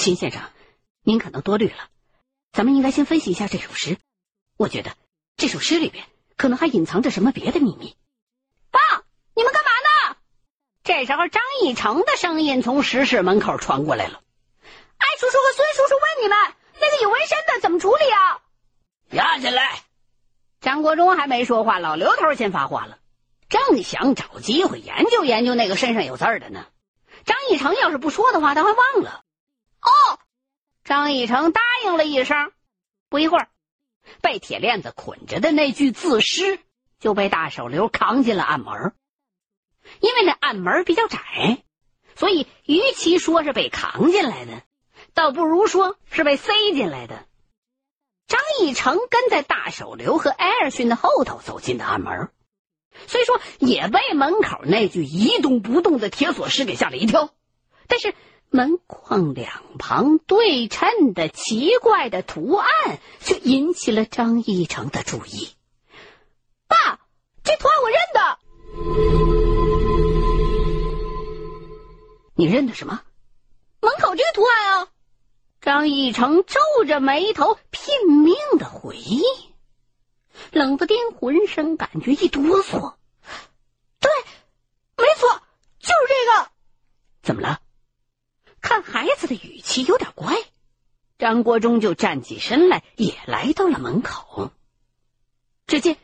秦先生，您可能多虑了。咱们应该先分析一下这首诗。我觉得这首诗里边可能还隐藏着什么别的秘密。爸，你们干嘛呢？这时候，张义成的声音从石室门口传过来了。艾叔叔和孙叔叔问你们，那个有纹身的怎么处理啊？押进来。张国忠还没说话，老刘头先发话了。正想找机会研究研究那个身上有字的呢。张义成要是不说的话，他还忘了。哦，张义成答应了一声。不一会儿，被铁链子捆着的那具自尸就被大手流扛进了暗门。因为那暗门比较窄，所以与其说是被扛进来的，倒不如说是被塞进来的。张义成跟在大手流和艾尔逊的后头走进的暗门。虽说也被门口那具一动不动的铁锁尸给吓了一跳，但是门框两旁对称的奇怪的图案却引起了张义成的注意。爸，这图案我认得。你认得什么？门口这个图案啊！张义成皱着眉头，拼命的回忆。冷不丁，浑身感觉一哆嗦。对，没错，就是这个。怎么了？看孩子的语气有点怪。张国忠就站起身来，也来到了门口。只见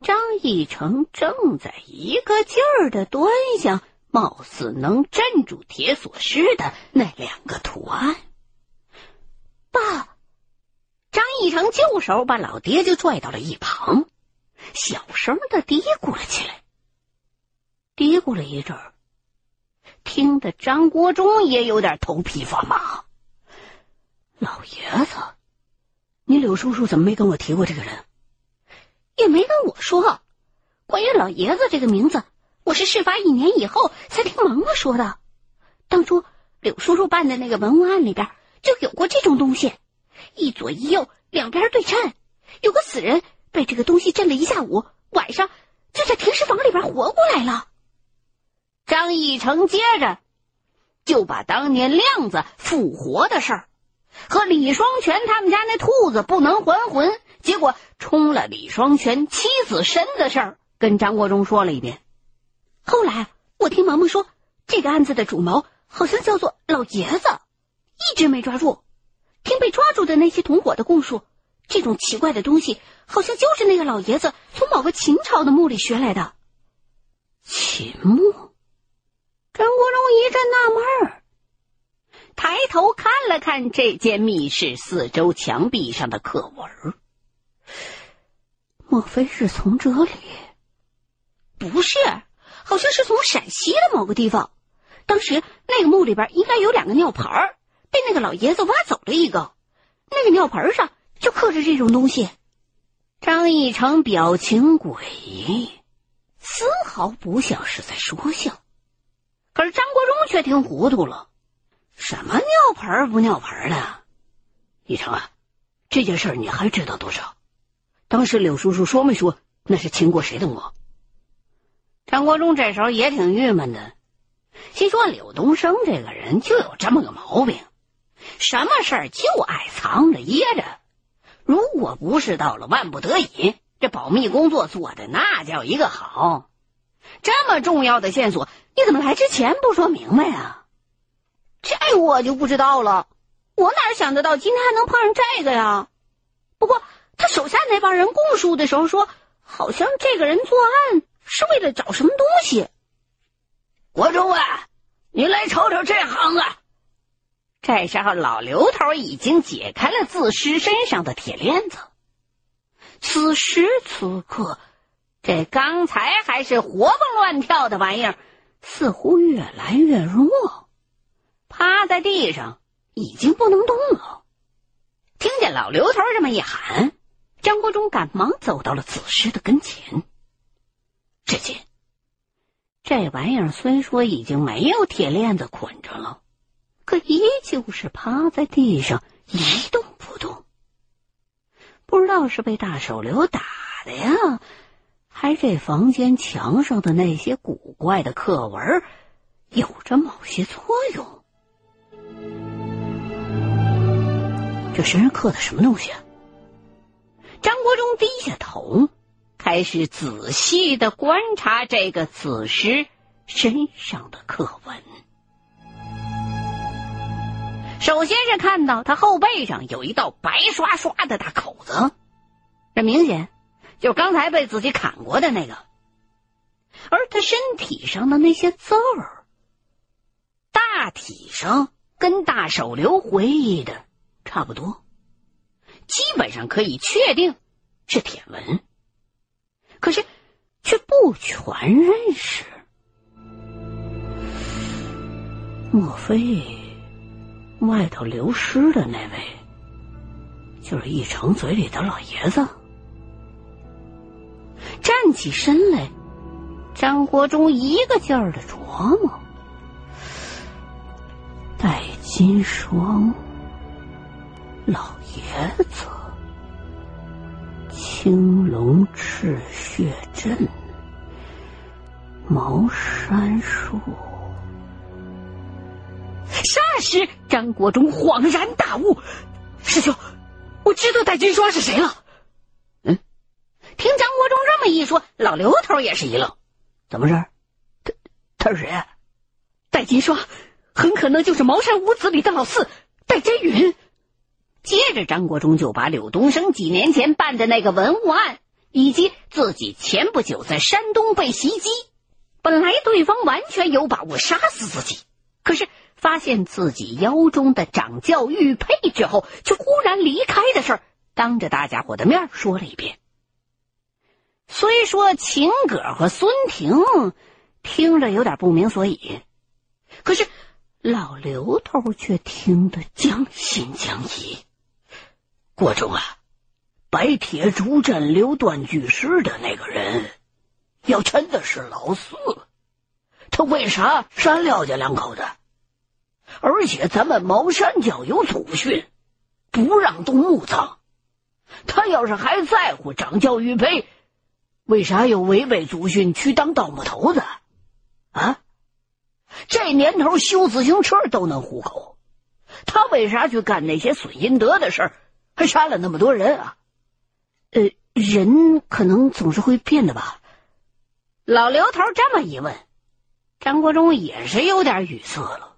张义成正在一个劲儿的端详，貌似能镇住铁锁师的那两个图案。爸。张义成就手把老爹就拽到了一旁，小声的嘀咕了起来。嘀咕了一阵儿，听得张国忠也有点头皮发麻。老爷子，你柳叔叔怎么没跟我提过这个人？也没跟我说。关于老爷子这个名字，我是事发一年以后才听萌萌说的。当初柳叔叔办的那个文物案里边就有过这种东西。一左一右，两边对称，有个死人被这个东西震了一下午，晚上就在停尸房里边活过来了。张义成接着就把当年亮子复活的事儿和李双全他们家那兔子不能还魂，结果冲了李双全妻子身的事儿跟张国忠说了一遍。后来我听萌萌说，这个案子的主谋好像叫做老爷子，一直没抓住。听被抓住的那些同伙的供述，这种奇怪的东西好像就是那个老爷子从某个秦朝的墓里学来的。秦墓，张国荣一阵纳闷儿，抬头看了看这间密室四周墙壁上的刻文，莫非是从这里？不是，好像是从陕西的某个地方。当时那个墓里边应该有两个尿盆儿。被那个老爷子挖走了一个，那个尿盆上就刻着这种东西。张义成表情诡异，丝毫不像是在说笑。可是张国忠却听糊涂了：什么尿盆不尿盆的？一成啊，这件事你还知道多少？当时柳叔叔说没说那是秦国谁的墓？张国忠这时候也挺郁闷的，心说柳东升这个人就有这么个毛病。什么事儿就爱藏着掖着，如果不是到了万不得已，这保密工作做的那叫一个好。这么重要的线索，你怎么来之前不说明白啊？这我就不知道了，我哪想得到今天还能碰上这个呀？不过他手下那帮人供述的时候说，好像这个人作案是为了找什么东西。国忠啊，你来瞅瞅这行子。这时候，老刘头已经解开了自尸身上的铁链子。此时此刻，这刚才还是活蹦乱跳的玩意儿，似乎越来越弱，趴在地上已经不能动了。听见老刘头这么一喊，张国忠赶忙走到了子尸的跟前。只见这玩意儿虽说已经没有铁链子捆着了。可依旧是趴在地上一动不动，不知道是被大手榴打的呀，还是这房间墙上的那些古怪的刻纹有着某些作用。这身上刻的什么东西啊？张国忠低下头，开始仔细的观察这个子师身上的刻纹。首先是看到他后背上有一道白刷刷的大口子，这明显就刚才被自己砍过的那个。而他身体上的那些字儿，大体上跟大手榴回忆的差不多，基本上可以确定是铁文，可是却不全认识。莫非？外头流失的那位，就是一成嘴里的老爷子。站起身来，张国忠一个劲儿的琢磨：戴金双、老爷子、青龙赤血阵、茅山术。霎时，张国忠恍然大悟：“师兄，我知道戴金双是谁了。”嗯，听张国忠这么一说，老刘头也是一愣：“怎么事？他他是谁？戴金双很可能就是茅山五子里的老四戴真云。”接着，张国忠就把柳东升几年前办的那个文物案，以及自己前不久在山东被袭击，本来对方完全有把握杀死自己，可是。发现自己腰中的掌教玉佩之后，却忽然离开的事儿，当着大家伙的面说了一遍。虽说秦葛和孙婷听着有点不明所以，可是老刘头却听得将信将疑。国忠啊，白铁竹镇留断巨尸的那个人，要真的是老四，他为啥杀廖家两口子？而且咱们茅山教有祖训，不让动墓葬。他要是还在乎掌教玉佩，为啥又违背祖训去当盗墓头子？啊，这年头修自行车都能糊口，他为啥去干那些损阴德的事儿，还杀了那么多人啊？呃，人可能总是会变的吧？老刘头这么一问，张国忠也是有点语塞了。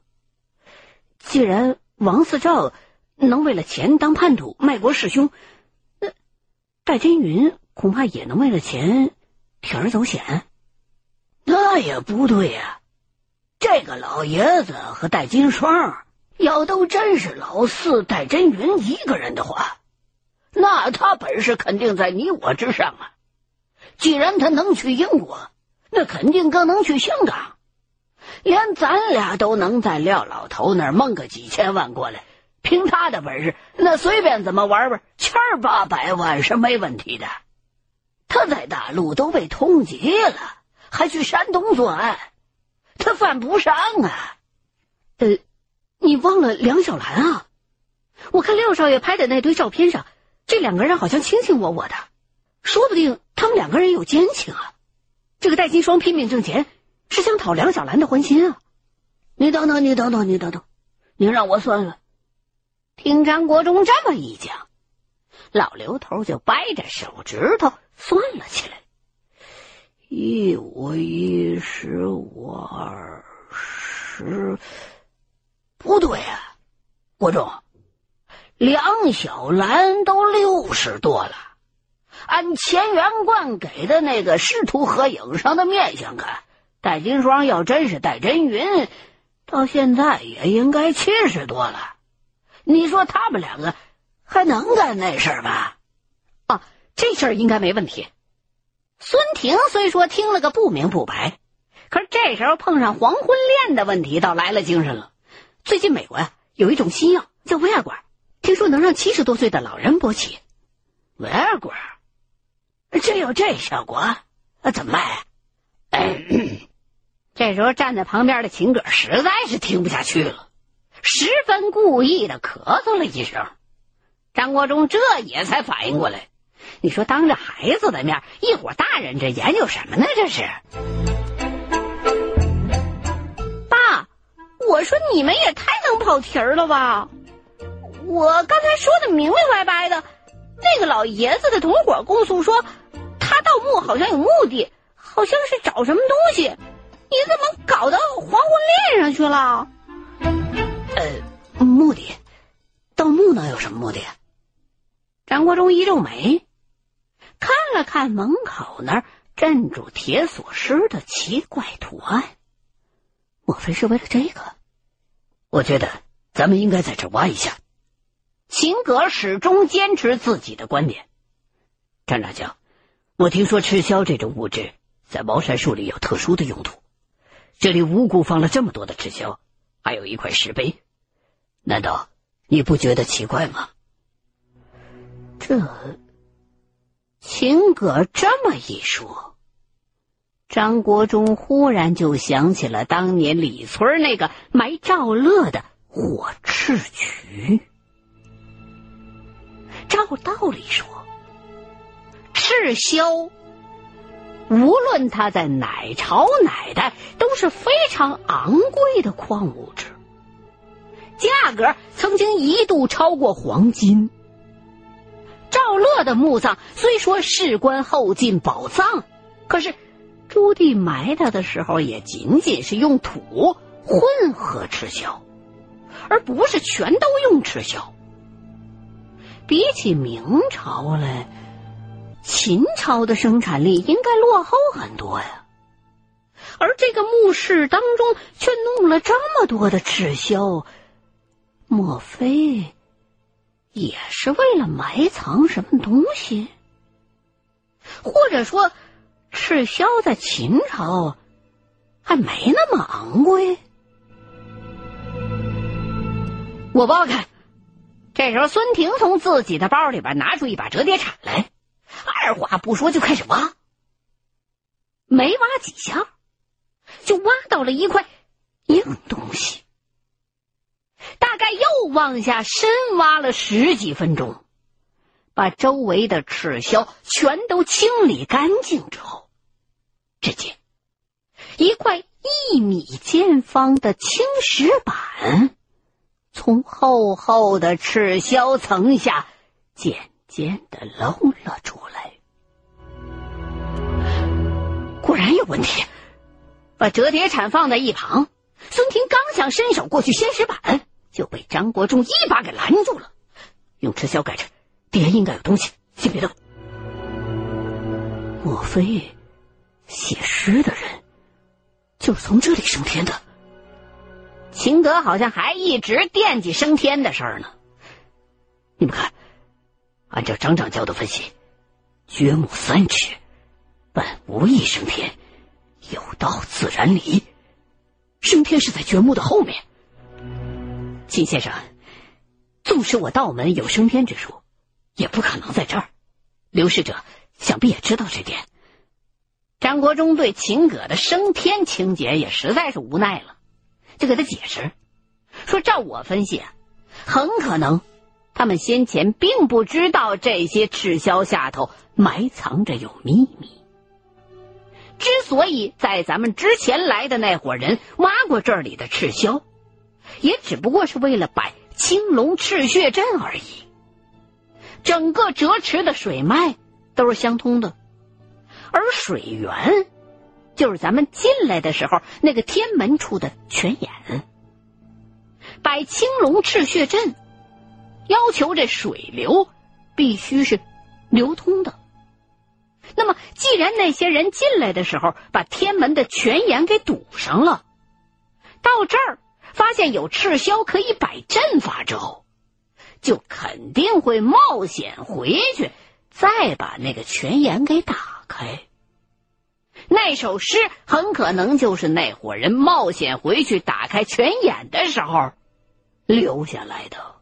既然王四照能为了钱当叛徒卖国弑兄，那戴真云恐怕也能为了钱铤而走险。那也不对呀，这个老爷子和戴金双要都真是老四戴真云一个人的话，那他本事肯定在你我之上啊。既然他能去英国，那肯定更能去香港。连咱俩都能在廖老头那儿蒙个几千万过来，凭他的本事，那随便怎么玩玩，千八百万是没问题的。他在大陆都被通缉了，还去山东作案，他犯不上啊。呃，你忘了梁小兰啊？我看廖少爷拍的那堆照片上，这两个人好像卿卿我我的，说不定他们两个人有奸情啊。这个戴金双拼命挣钱。是想讨梁小兰的欢心啊！你等等，你等等，你等等，你让我算算。听张国忠这么一讲，老刘头就掰着手指头算了起来：一五一十五二十，不对啊！国忠，梁小兰都六十多了，按钱元冠给的那个师徒合影上的面相看。戴金双要真是戴真云，到现在也应该七十多了。你说他们两个还能干那事儿吗？啊，这事儿应该没问题。孙婷虽说听了个不明不白，可是这时候碰上黄昏恋的问题，倒来了精神了。最近美国呀有一种新药叫维尔管，听说能让七十多岁的老人勃起。维尔管，这有这效果？啊，怎么卖？哎。这时候站在旁边的秦葛实在是听不下去了，十分故意的咳嗽了一声。张国忠这也才反应过来，你说当着孩子的面，一伙大人这研究什么呢？这是。我说你们也太能跑题儿了吧！我刚才说的明明白白的，那个老爷子的同伙供述说，他盗墓好像有目的，好像是找什么东西。你怎么搞到黄昏恋上去了？呃，目的，盗墓能有什么目的？张国忠一皱眉，看了看门口那儿镇住铁锁师的奇怪图案，莫非是为了这个？我觉得咱们应该在这挖一下。秦格始终坚持自己的观点。站长讲，我听说赤霄这种物质在茅山术里有特殊的用途，这里无故放了这么多的赤霄，还有一块石碑，难道你不觉得奇怪吗？这，秦格这么一说，张国忠忽然就想起了当年李村那个埋赵乐的火赤渠。照道理说，赤霄，无论它在哪朝哪代，都是非常昂贵的矿物质，价格曾经一度超过黄金。赵乐的墓葬虽说事关后进宝藏，可是朱棣埋他的时候也仅仅是用土混合赤霄，而不是全都用赤霄。比起明朝来，秦朝的生产力应该落后很多呀，而这个墓室当中却弄了这么多的赤霄，莫非？也是为了埋藏什么东西，或者说，赤霄在秦朝还没那么昂贵。我挖开，这时候孙婷从自己的包里边拿出一把折叠铲来，二话不说就开始挖。没挖几下，就挖到了一块硬东西。大概又往下深挖了十几分钟，把周围的赤霄全都清理干净之后，只见一块一米见方的青石板从厚厚的赤霄层下渐渐的露了出来。果然有问题，把折叠铲放在一旁，孙婷刚想伸手过去掀石板。就被张国忠一把给拦住了，用赤霄盖着，底下应该有东西，先别动。莫非写诗的人就是从这里升天的？秦德好像还一直惦记升天的事儿呢。你们看，按照张掌教的分析，掘墓三尺，本无意升天，有道自然离，升天是在掘墓的后面。秦先生，纵使我道门有升天之术，也不可能在这儿。刘使者想必也知道这点。张国忠对秦葛的升天情节也实在是无奈了，就给他解释说：“照我分析啊，很可能他们先前并不知道这些赤霄下头埋藏着有秘密。之所以在咱们之前来的那伙人挖过这里的赤霄。”也只不过是为了摆青龙赤血阵而已。整个折池的水脉都是相通的，而水源就是咱们进来的时候那个天门处的泉眼。摆青龙赤血阵，要求这水流必须是流通的。那么，既然那些人进来的时候把天门的泉眼给堵上了，到这儿。发现有赤霄可以摆阵法之后，就肯定会冒险回去，再把那个泉眼给打开。那首诗很可能就是那伙人冒险回去打开泉眼的时候留下来的。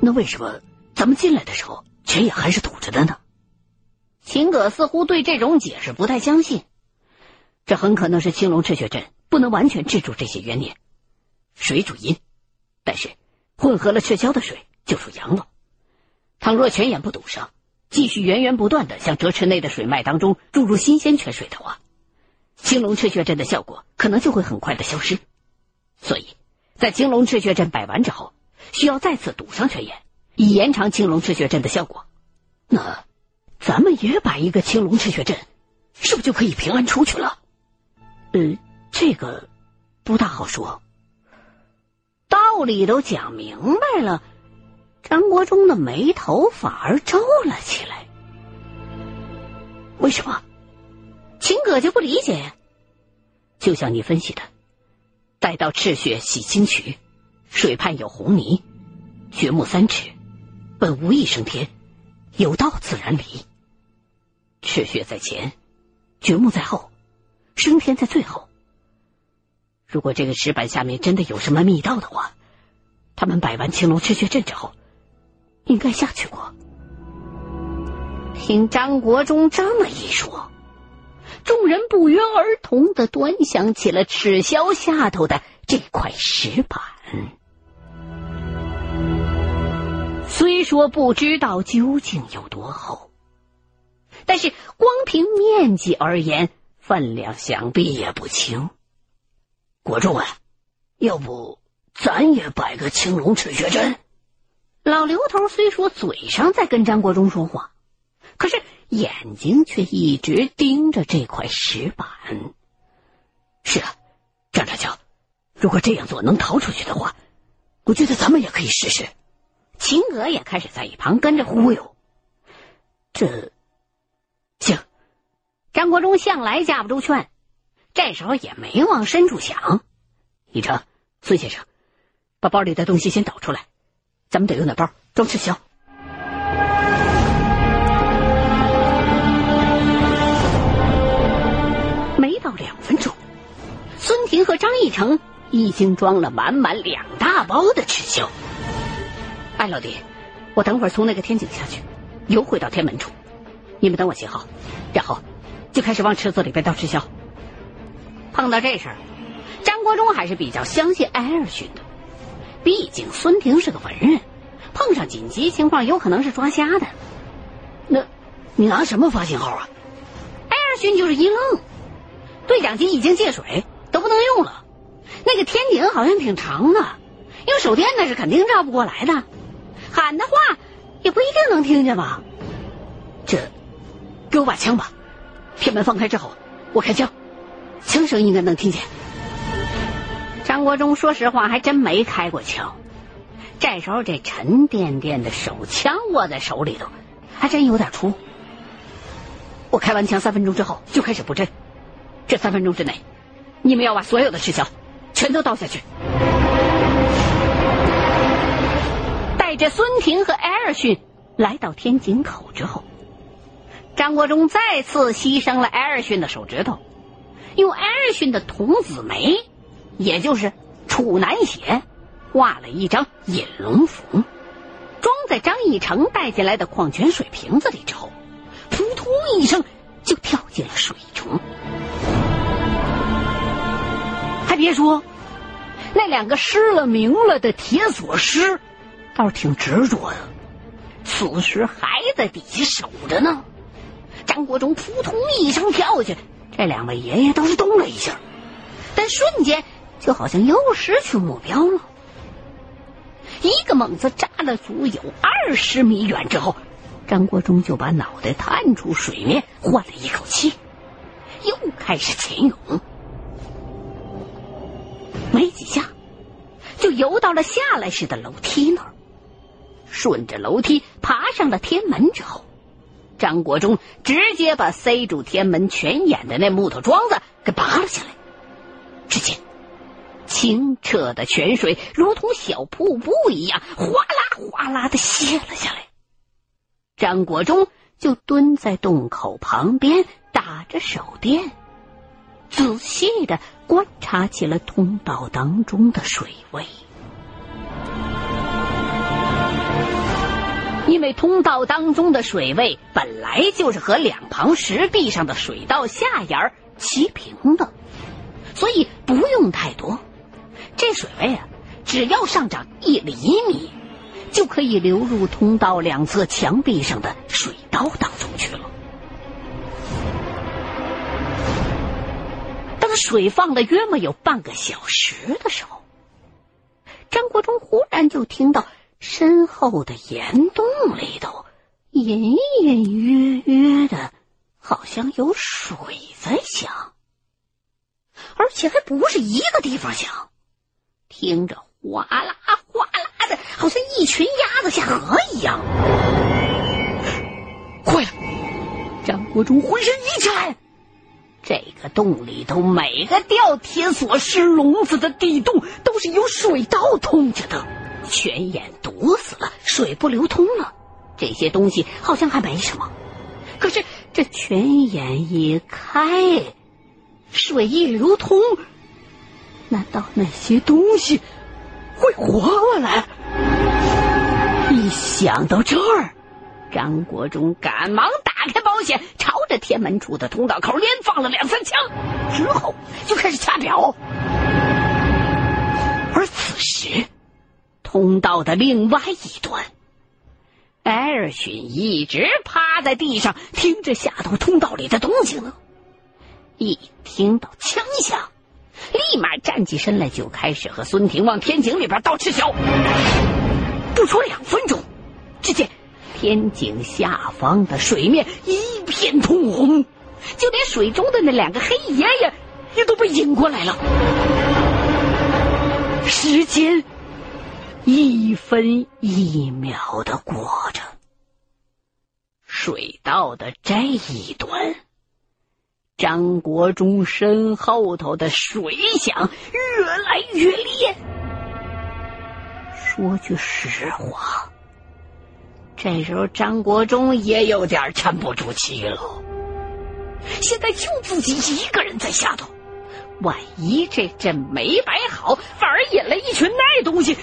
那为什么咱们进来的时候泉眼还是堵着的呢？秦葛似乎对这种解释不太相信。这很可能是青龙赤血阵不能完全制住这些冤孽，水主阴，但是混合了赤霄的水就属阳了。倘若泉眼不堵上，继续源源不断的向折池内的水脉当中注入新鲜泉水的话，青龙赤血阵的效果可能就会很快的消失。所以，在青龙赤穴阵摆完之后，需要再次堵上泉眼，以延长青龙赤穴阵的效果。那，咱们也摆一个青龙赤穴阵，是不是就可以平安出去了？呃，这个不大好说。道理都讲明白了，张国忠的眉头反而皱了起来。为什么？秦葛就不理解。就像你分析的，待到赤血洗清渠，水畔有红泥，掘墓三尺，本无一升天，有道自然离。赤血在前，掘墓在后，升天在最后。如果这个石板下面真的有什么密道的话，他们摆完青龙赤血阵之后，应该下去过。听张国忠这么一说，众人不约而同的端详起了赤霄下头的这块石板。虽说不知道究竟有多厚，但是光凭面积而言，分量想必也不轻。国忠啊，要不咱也摆个青龙赤穴阵？老刘头虽说嘴上在跟张国忠说话。可是眼睛却一直盯着这块石板。是啊，张长桥，如果这样做能逃出去的话，我觉得咱们也可以试试。秦娥也开始在一旁跟着忽悠。这，行。张国忠向来架不住劝，这时候也没往深处想。一成，孙先生，把包里的东西先倒出来，咱们得用那包装赤霄。孙婷和张义成已经装了满满两大包的赤霄。哎，老弟，我等会儿从那个天井下去，游回到天门处，你们等我信号，然后就开始往池子里边倒赤霄。碰到这事儿，张国忠还是比较相信艾尔逊的，毕竟孙婷是个文人，碰上紧急情况有可能是抓瞎的。那，你拿什么发信号啊？艾尔逊就是一愣，对讲机已经进水。都不能用了，那个天井好像挺长的，用手电那是肯定照不过来的，喊的话也不一定能听见吧？这，给我把枪吧，天门放开之后我开枪，枪声应该能听见。张国忠说实话还真没开过枪，这时候这沉甸甸的手枪握在手里头，还真有点粗。我开完枪三分钟之后就开始布阵，这三分钟之内。你们要把所有的赤霄全都倒下去。带着孙婷和艾尔逊来到天井口之后，张国忠再次牺牲了艾尔逊的手指头，用艾尔逊的童子眉，也就是处男血，画了一张引龙符，装在张义成带进来的矿泉水瓶子里之后，扑通一声就跳进了水中。还别说，那两个失了明了的铁锁师，倒是挺执着的。此时还在底下守着呢。张国忠扑通一声跳下去，这两位爷爷都是动了一下，但瞬间就好像又失去目标了。一个猛子扎了足有二十米远之后，张国忠就把脑袋探出水面，换了一口气，又开始潜泳。没几下，就游到了下来时的楼梯那儿。顺着楼梯爬上了天门之后，张国忠直接把塞住天门泉眼的那木头桩子给拔了下来。只见清澈的泉水如同小瀑布一样，哗啦哗啦的泻了下来。张国忠就蹲在洞口旁边打着手电。仔细的观察起了通道当中的水位，因为通道当中的水位本来就是和两旁石壁上的水道下沿齐平的，所以不用太多。这水位啊，只要上涨一厘米，就可以流入通道两侧墙壁上的水道当中去了。当水放了约莫有半个小时的时候，张国忠忽然就听到身后的岩洞里头隐隐约约的，好像有水在响，而且还不是一个地方响，听着哗啦哗啦的，好像一群鸭子下河一样。坏了！张国忠浑身一颤。这个洞里头，每个吊铁锁、石笼子的地洞都是有水道通着的，泉眼堵死了，水不流通了。这些东西好像还没什么，可是这泉眼一开，水一流通，难道那些东西会活过来？一想到这儿。张国忠赶忙打开保险，朝着天门处的通道口连放了两三枪，之后就开始掐表。而此时，通道的另外一端，艾尔逊一直趴在地上听着下头通道里的动静呢。一听到枪响，立马站起身来，就开始和孙婷往天井里边倒赤脚。不出两分钟，只见。天井下方的水面一片通红，就连水中的那两个黑爷爷也都被引过来了。时间一分一秒的过着，水道的这一端，张国忠身后头的水响越来越烈。说句实话。这时候，张国忠也有点沉不住气了。现在就自己一个人在下头，万一这阵没摆好，反而引来一群那东西，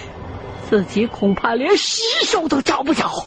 自己恐怕连尸首都找不着。